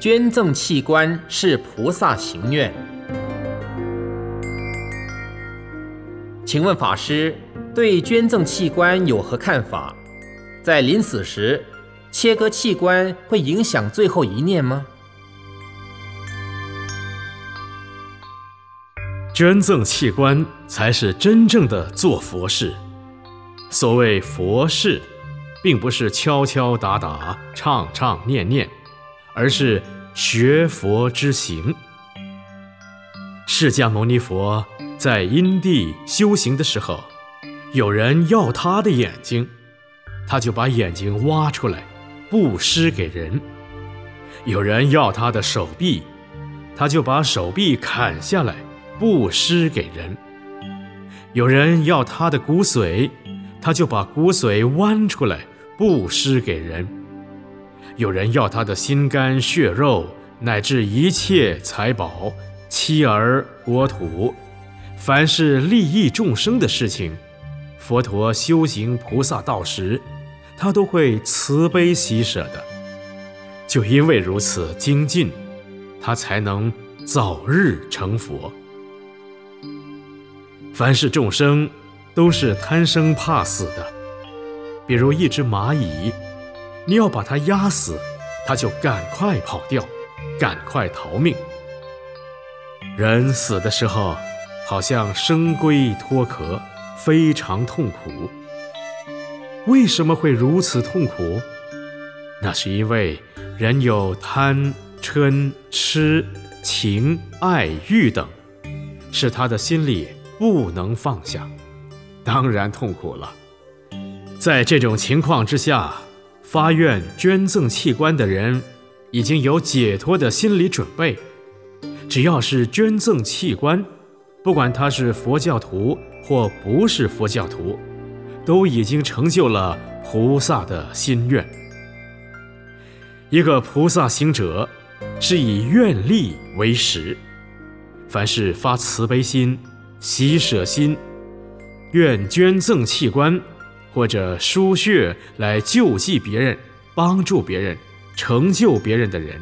捐赠器官是菩萨行愿。请问法师对捐赠器官有何看法？在临死时切割器官会影响最后一念吗？捐赠器官才是真正的做佛事。所谓佛事，并不是敲敲打打、唱唱念念，而是学佛之行。释迦牟尼佛在因地修行的时候，有人要他的眼睛，他就把眼睛挖出来，布施给人；有人要他的手臂，他就把手臂砍下来，布施给人；有人要他的骨髓。他就把骨髓剜出来布施给人。有人要他的心肝血肉，乃至一切财宝、妻儿、国土，凡是利益众生的事情，佛陀修行菩萨道时，他都会慈悲喜舍的。就因为如此精进，他才能早日成佛。凡是众生。都是贪生怕死的，比如一只蚂蚁，你要把它压死，它就赶快跑掉，赶快逃命。人死的时候，好像生龟脱壳，非常痛苦。为什么会如此痛苦？那是因为人有贪、嗔、痴、情、爱、欲等，使他的心里不能放下。当然痛苦了。在这种情况之下，发愿捐赠器官的人已经有解脱的心理准备。只要是捐赠器官，不管他是佛教徒或不是佛教徒，都已经成就了菩萨的心愿。一个菩萨行者是以愿力为食，凡是发慈悲心、喜舍心。愿捐赠器官或者输血来救济别人、帮助别人、成就别人的人，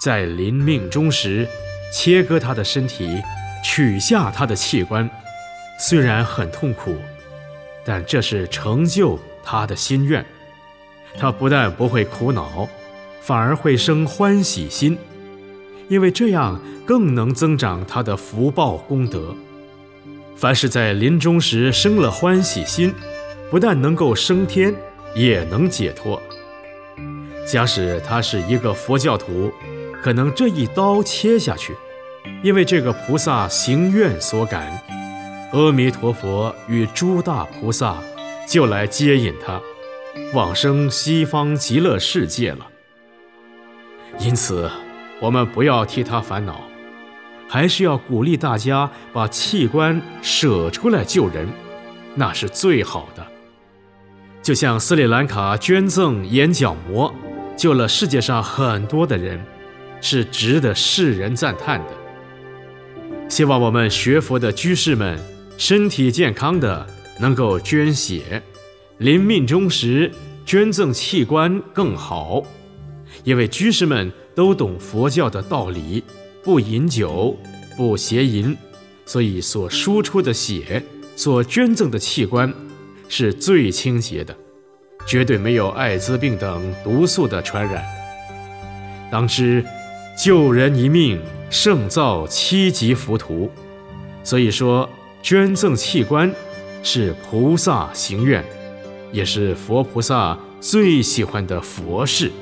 在临命终时切割他的身体，取下他的器官，虽然很痛苦，但这是成就他的心愿。他不但不会苦恼，反而会生欢喜心，因为这样更能增长他的福报功德。凡是在临终时生了欢喜心，不但能够升天，也能解脱。假使他是一个佛教徒，可能这一刀切下去，因为这个菩萨行愿所感，阿弥陀佛与诸大菩萨就来接引他，往生西方极乐世界了。因此，我们不要替他烦恼。还是要鼓励大家把器官舍出来救人，那是最好的。就像斯里兰卡捐赠眼角膜，救了世界上很多的人，是值得世人赞叹的。希望我们学佛的居士们身体健康的，能够捐血，临命终时捐赠器官更好，因为居士们都懂佛教的道理。不饮酒，不邪淫，所以所输出的血，所捐赠的器官，是最清洁的，绝对没有艾滋病等毒素的传染。当知救人一命，胜造七级浮屠。所以说捐赠器官是菩萨行愿，也是佛菩萨最喜欢的佛事。